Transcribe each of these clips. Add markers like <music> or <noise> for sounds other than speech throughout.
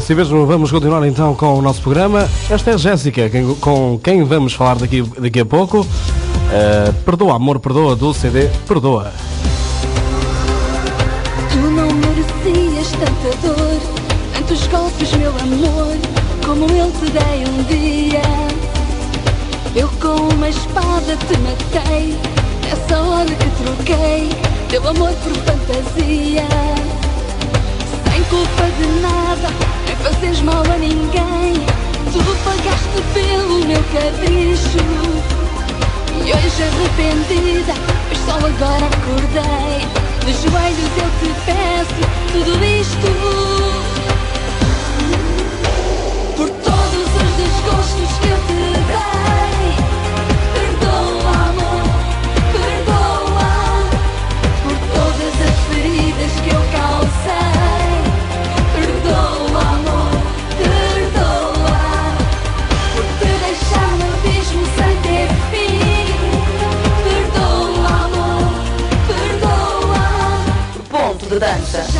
Assim mesmo, vamos continuar então com o nosso programa. Esta é a Jéssica, com quem vamos falar daqui, daqui a pouco. Eh, perdoa, amor, perdoa, do CD Perdoa. Tu não merecias tanta dor, tantos golpes, meu amor, como eu te dei um dia. Eu com uma espada te matei, nessa hora que troquei teu amor por fantasia. Sem culpa de nada, fazes mal a ninguém. Tu pagaste pelo meu capricho. E hoje arrependida, pois só agora acordei. De joelhos eu te peço tudo isto. Ponto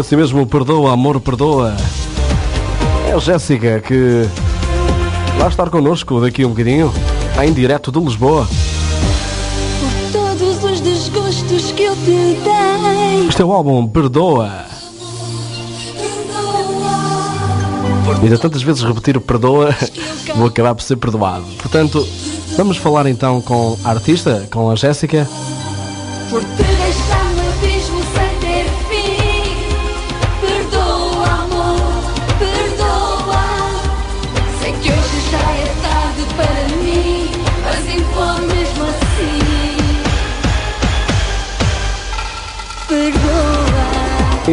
Esse mesmo, perdoa, amor, perdoa. É a Jéssica que vai estar connosco daqui um bocadinho, em direto de Lisboa. Por todos os desgostos que eu te dei. Este é o álbum Perdoa. E de tantas vezes repetir o perdoa, vou acabar por ser perdoado. Portanto, vamos falar então com a artista, com a Jéssica. Por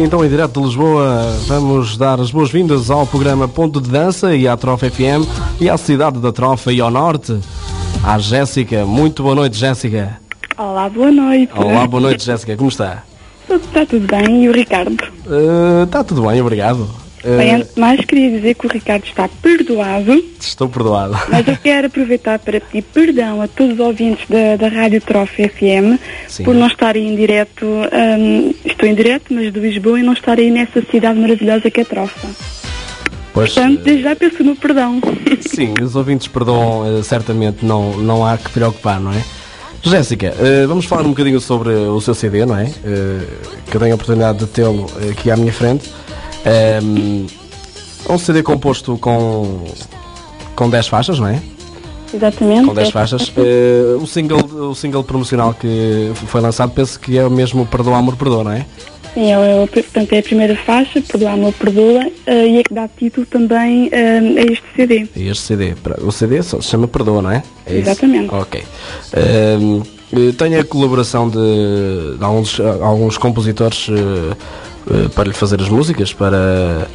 Então, em direto de Lisboa, vamos dar as boas-vindas ao programa Ponto de Dança e à Trofa FM e à cidade da Trofa e ao norte, à Jéssica. Muito boa noite, Jéssica. Olá, boa noite. Olá, boa noite, Jéssica. Como está? Está tudo bem? E o Ricardo? Eh, está tudo bem, obrigado. Eh, Bem, antes de mais, queria dizer que o Ricardo está perdoado, estou perdoado. mas eu quero aproveitar para pedir perdão a todos os ouvintes da, da Rádio Trofa FM Sim. por não estar em direto, hum, estou em direto, mas de Lisboa, e não estar aí nessa cidade maravilhosa que é Trofa. Pois, Portanto, eh, desde já peço o meu perdão. <laughs> Sim, os ouvintes perdoam, eh, certamente não, não há que preocupar, não é? Jéssica, eh, vamos falar um bocadinho sobre o seu CD, não é? Eh, que eu tenho a oportunidade de tê-lo eh, aqui à minha frente. É um CD composto com, com 10 faixas, não é? Exatamente. Com 10 faixas. <laughs> Eh, o, single, o single promocional que foi lançado, penso que é o mesmo Perdoa Amor Perdoa, não é? Sim, é, o- portanto, é a primeira faixa, Perdoa, Amor, Perdoa, eh, e é que dá título também eh, a este CD. É Este CD. O CD só se chama Perdoa, não é? é isso? Exatamente. Ok. Ehm, eh, tenho a colaboração de, de alguns, alguns compositores para lhe fazer as músicas, para,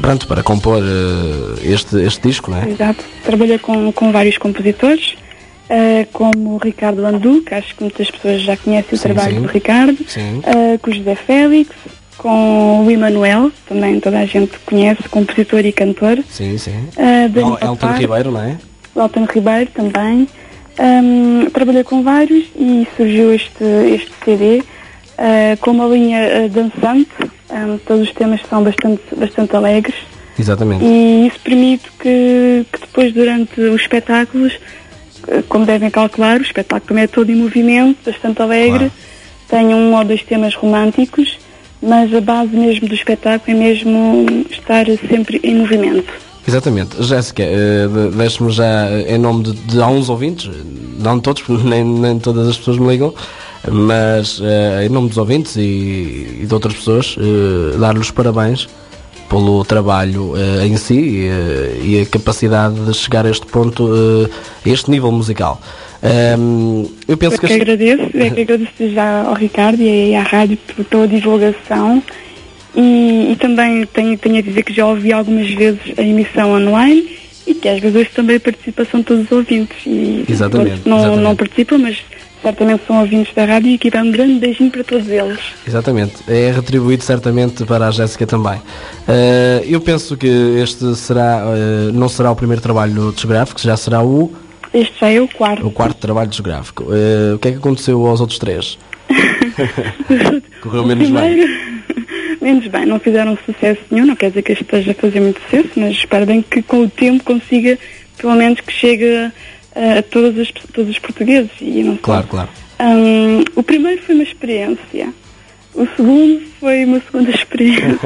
pronto, para compor eh, este, este disco, não é? Exato. Trabalhei com, com vários compositores, eh, como o Ricardo Landu, que acho que muitas pessoas já conhecem o Sim, trabalho sim. do Ricardo, Sim. eh, com o José Félix, com o Emanuel, também toda a gente conhece, compositor e cantor, Sim, sim. eh, El- Elton Papar, Ribeiro, não é? Elton Ribeiro também, Hum, trabalhei com vários e surgiu este, este CD ah, com uma linha ah, dançante. Hum, todos os temas são bastante, bastante alegres Exatamente. e isso permite que, que depois, durante os espetáculos, eh, como devem calcular, o espetáculo também é todo em movimento, bastante alegre, Claro. tem um ou dois temas românticos, mas a base mesmo do espetáculo é mesmo estar sempre em movimento. Exatamente. Jéssica, eh, de- deixe-me já, eh, em nome de, de alguns ouvintes, eh, não todos, porque <laughs> nem, nem todas as pessoas me ligam, mas eh, em nome dos ouvintes e, e de outras pessoas, eh, dar-lhes parabéns pelo trabalho eh, em si e, eh, e a capacidade de chegar a este ponto, eh, a este nível musical. Ehm, eu penso Eu que. que as- agradeço, é que <laughs> agradeço já ao Ricardo e à rádio por toda a divulgação e, e também tenho, tenho a dizer que já ouvi algumas vezes a emissão online e que às vezes também a participação de todos os ouvintes e Exatamente, não, exatamente. não participam, mas certamente são ouvintes da rádio e aqui vai um grande beijinho para todos eles. Exatamente, é retribuído certamente para a Jéssica também. Eh, eu penso que este será, eh, não será o primeiro trabalho discográfico, já será o, Este já é o quarto. o quarto trabalho discográfico. Eh, o que é que aconteceu aos outros três? <laughs> Correu menos bem. primeiro, <laughs> menos bem, não fizeram sucesso nenhum, não quer dizer que este esteja a fazer muito sucesso, mas espero bem que com o tempo consiga, pelo menos que chegue a, todos, os, todos os portugueses. E não só. Claro, claro. Hum, o primeiro foi uma experiência, o segundo foi uma segunda <laughs> experiência.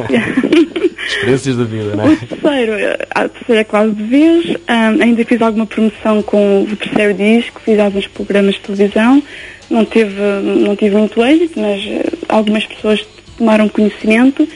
Experiências da vida, não O é? terceiro, eh, a terceira é quase de vez. Ahm, ainda fiz alguma promoção com o terceiro disco, fiz alguns programas de televisão. Não teve, não tive muito êxito, mas eh, algumas pessoas tomaram conhecimento.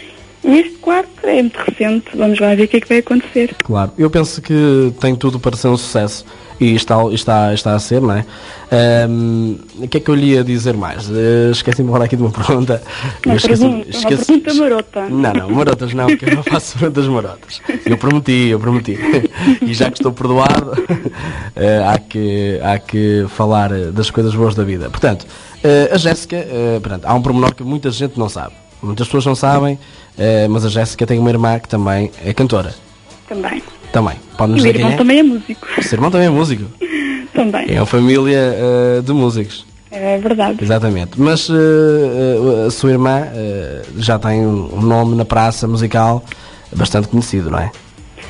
E este quarto é muito recente. Vamos lá ver o que é que vai acontecer. Claro, eu penso que tem tudo para ser um sucesso e está, está, está a ser, não é? Ehm, o que é que eu lhe ia dizer mais? Eh, Esqueci-me agora aqui de uma pergunta. Uma Eu esqueci- pergunta, uma esqueci- pergunta marota. Não, não, marotas não, que eu não faço perguntas marotas. Eu prometi, eu prometi. E já que estou perdoado, <laughs> eh, há, que, há que falar das coisas boas da vida. Portanto, eh, a Jéssica, eh, portanto, há um pormenor que muita gente não sabe. Muitas pessoas não sabem, mas a Jéssica tem uma irmã que também é cantora. Também. Também. Pode nos o irmão é? também é músico. O seu irmão também é músico. <laughs> Também. É uma família eh, de músicos. É verdade. Exatamente. Mas eh, eh, a sua irmã já tem um nome na praça musical bastante conhecido, não é?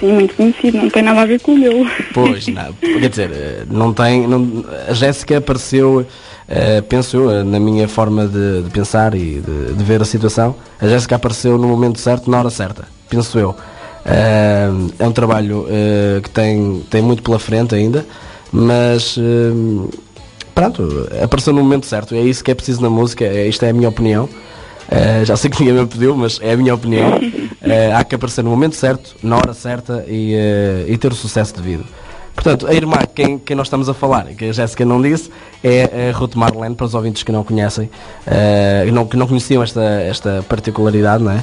Sim, muito conhecido. Não tem nada a ver com o meu. Pois, não, <laughs> quer dizer, não tem. não- a Jéssica apareceu, penso eu, na minha forma de, de pensar e de, de ver a situação, a Jéssica apareceu no momento certo, na hora certa, penso eu. Eh, é um trabalho eh, que tem, tem muito pela frente ainda, mas eh, pronto, apareceu no momento certo. É isso que é preciso na música, é, isto é a minha opinião. Eh, já sei que ninguém me pediu, mas é a minha opinião. Eh, há que aparecer no momento certo, na hora certa e, e ter o sucesso devido. Portanto, a irmã, quem, quem nós estamos a falar, que a Jéssica não disse, é a Ruth Marlene, para os ouvintes que não conhecem, que não, que não conheciam esta, esta particularidade, não é?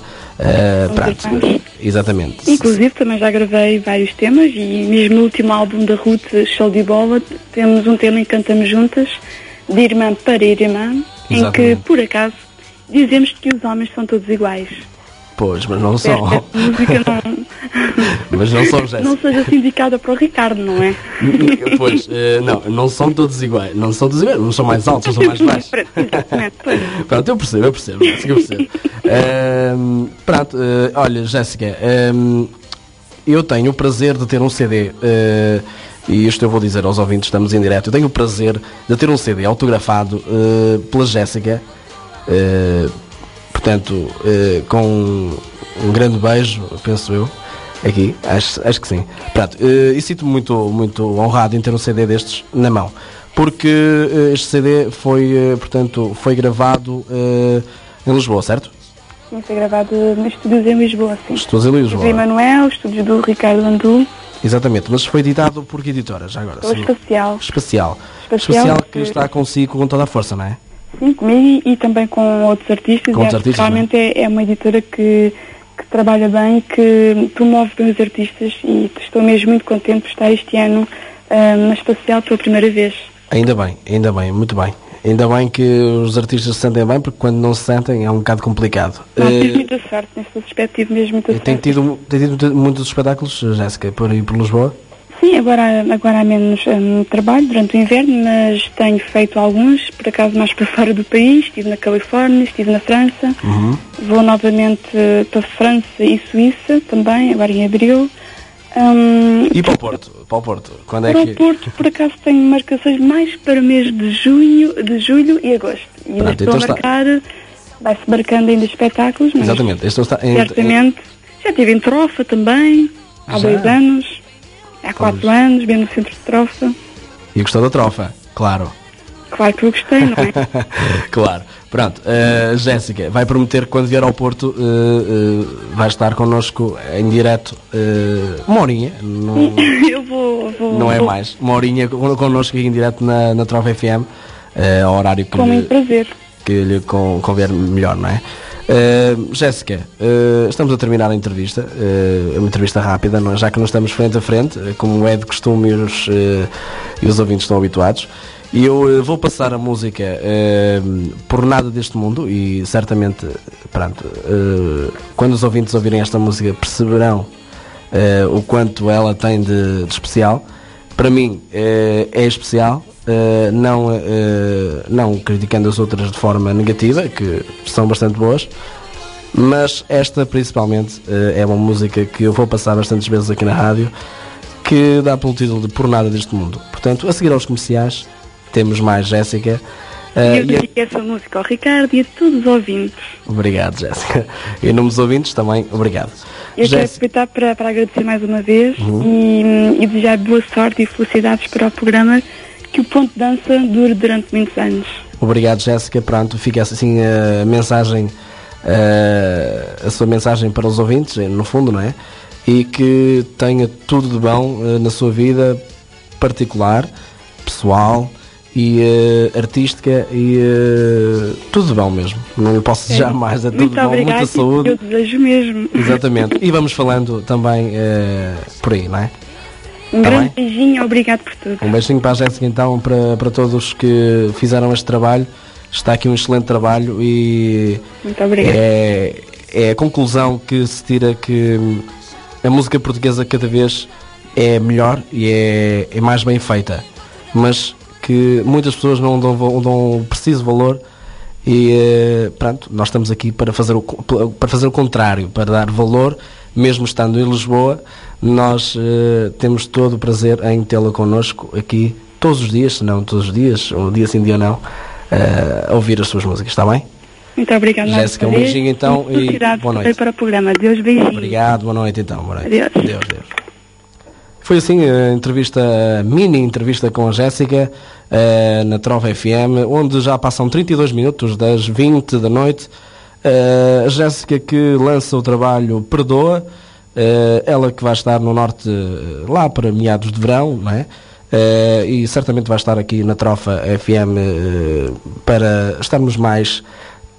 Pronto, irmãs. exatamente. Inclusive também já gravei vários temas e mesmo no último álbum da Ruth, Show de Bola, temos um tema em que cantamos juntas, de irmã para irmã, em que, Exatamente. por acaso, dizemos que os homens são todos iguais. Pois, mas não são. música não, Mas não são, Jéssica. não seja assim indicada para o Ricardo, não é? Pois, eh, não, não são todos iguais. Não são todos iguais, não são mais altos, não são mais baixos. Pronto, eu percebo, eu percebo, Jéssica, eu percebo. Ehm, pronto, eh, olha, Jéssica, ehm, eu tenho o prazer de ter um CD, eh, e isto eu vou dizer aos ouvintes, estamos em direto, eu tenho o prazer de ter um CD autografado pela Jéssica, portanto, eh, com um grande beijo, penso eu, aqui, acho, acho que sim. Pronto, eh, e sinto-me muito, muito honrado em ter um CD destes na mão, porque eh, este CD foi, portanto, foi gravado em Lisboa, certo? Sim, foi gravado nos estúdios em Lisboa, sim. Estúdios em Lisboa. Emanuel, estúdios do Ricardo Andu, Exatamente, mas foi editado por que editora, já agora? pela Sim. Espacial. Espacial. Espacial, Espacial que que- está consigo com toda a força, não é? Sim, comigo e, e também com outros artistas. Com e outros que artistas, realmente é, é uma editora que, que trabalha bem, que promove bem os artistas e estou mesmo muito contente por estar este ano ah, na Espacial pela primeira vez. Ainda bem, ainda bem, muito bem. Ainda bem que os artistas se sentem bem, porque quando não se sentem é um bocado complicado. Não, Eh, tive muita sorte nesse aspecto, tive mesmo muita tem sorte. tido, tem tido muitos espetáculos, Jéssica, por aí por Lisboa? Sim, agora, agora há menos hum, trabalho durante o inverno, mas tenho feito alguns, por acaso mais para <laughs> fora do país. Estive na Califórnia, estive na França. Uhum. Vou novamente eh, para França e Suíça também, agora em abril. Hum, E para o Porto? Para o Porto? Quando é para que. o Porto, por acaso, tenho marcações mais para o mês de junho, de julho e agosto. E Pronto, estou então a está. marcar, vai-se marcando ainda espetáculos, mas Exatamente. Este está certamente. Já estive em Trofa também, há Já? dois anos, há quatro anos, bem no centro de Trofa. E gostou da trofa? Claro. Claro que eu gostei, não é? <laughs> claro. Pronto, uh, Jéssica, vai prometer que quando vier ao Porto uh, uh, vai estar connosco em direto uma horinha, não, <laughs> eu vou, vou, não é vou mais, uma horinha con- connosco aqui em direto na, na Trova FM, ao horário que, com lhe, prazer. que lhe con- convier melhor, não é? Uh, Jéssica, uh, estamos a terminar a entrevista, uh, uma entrevista rápida, não é? já que não estamos frente a frente, como é de costume e os, e os ouvintes estão habituados. E eu vou passar a música Por Nada Deste Mundo e certamente, pronto, quando os ouvintes ouvirem esta música perceberão o quanto ela tem de, de especial. Para mim uh, é especial, uh, não, uh, não criticando as outras de forma negativa, que são bastante boas, mas esta principalmente é uma música que eu vou passar bastantes vezes aqui na rádio, que dá pelo título de Por Nada Deste Mundo. Portanto, a seguir aos comerciais, temos mais Jéssica. Uh, E eu e a- essa música ao Ricardo e a todos os ouvintes. Obrigado, Jéssica. E em nome dos ouvintes também, obrigado. Eu quero Jéssica, aproveitar para, para agradecer mais uma vez Uhum. e, e desejar boa sorte e felicidades para o programa que o Ponto de Dança dure durante muitos anos. Obrigado, Jéssica. Pronto, fica assim a mensagem, eh, a sua mensagem para os ouvintes, eh, no fundo, não é? E que tenha tudo de bom na sua vida particular, pessoal e eh, artística e eh, tudo de bom mesmo. Não lhe posso desejar mais, é tudo Muito bom, obrigada muita saúde. eu desejo mesmo. Exatamente. E vamos falando também eh, por aí, não é? Um Tá grande bem? beijinho, obrigado por tudo. Um beijinho para a Jéssica então, para, para todos que fizeram este trabalho. Está aqui um excelente trabalho e Muito obrigada. é, é a conclusão que se tira que a música portuguesa cada vez é melhor e é, é mais bem feita, mas que muitas pessoas não dão, dão o preciso valor e eh, pronto, nós estamos aqui para fazer, o, para fazer o contrário, para dar valor, mesmo estando em Lisboa, nós eh, temos todo o prazer em tê-la connosco aqui todos os dias, se não todos os dias, ou dia sim, dia não, eh, a ouvir as suas músicas, está bem? Muito obrigada. Jéssica, um beijinho, então, e boa noite. para o programa. Deus beijinho. Obrigado, boa noite então. Boa noite. Adeus. Deus, Deus. Foi assim a entrevista, a mini entrevista com a Jéssica eh, na Trova FM, onde já passam 32 minutos das 20 da noite. Eh, a Jéssica que lança o trabalho Perdoa, eh, ela que vai estar no norte lá para meados de verão, não é? E certamente vai estar aqui na Trofa FM para estarmos mais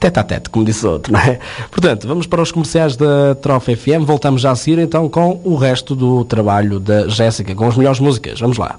tete a tete, como disse outro, não é? Portanto, vamos para os comerciais da Trofa FM, voltamos já a seguir então com o resto do trabalho da Jéssica, com as melhores músicas. Vamos lá.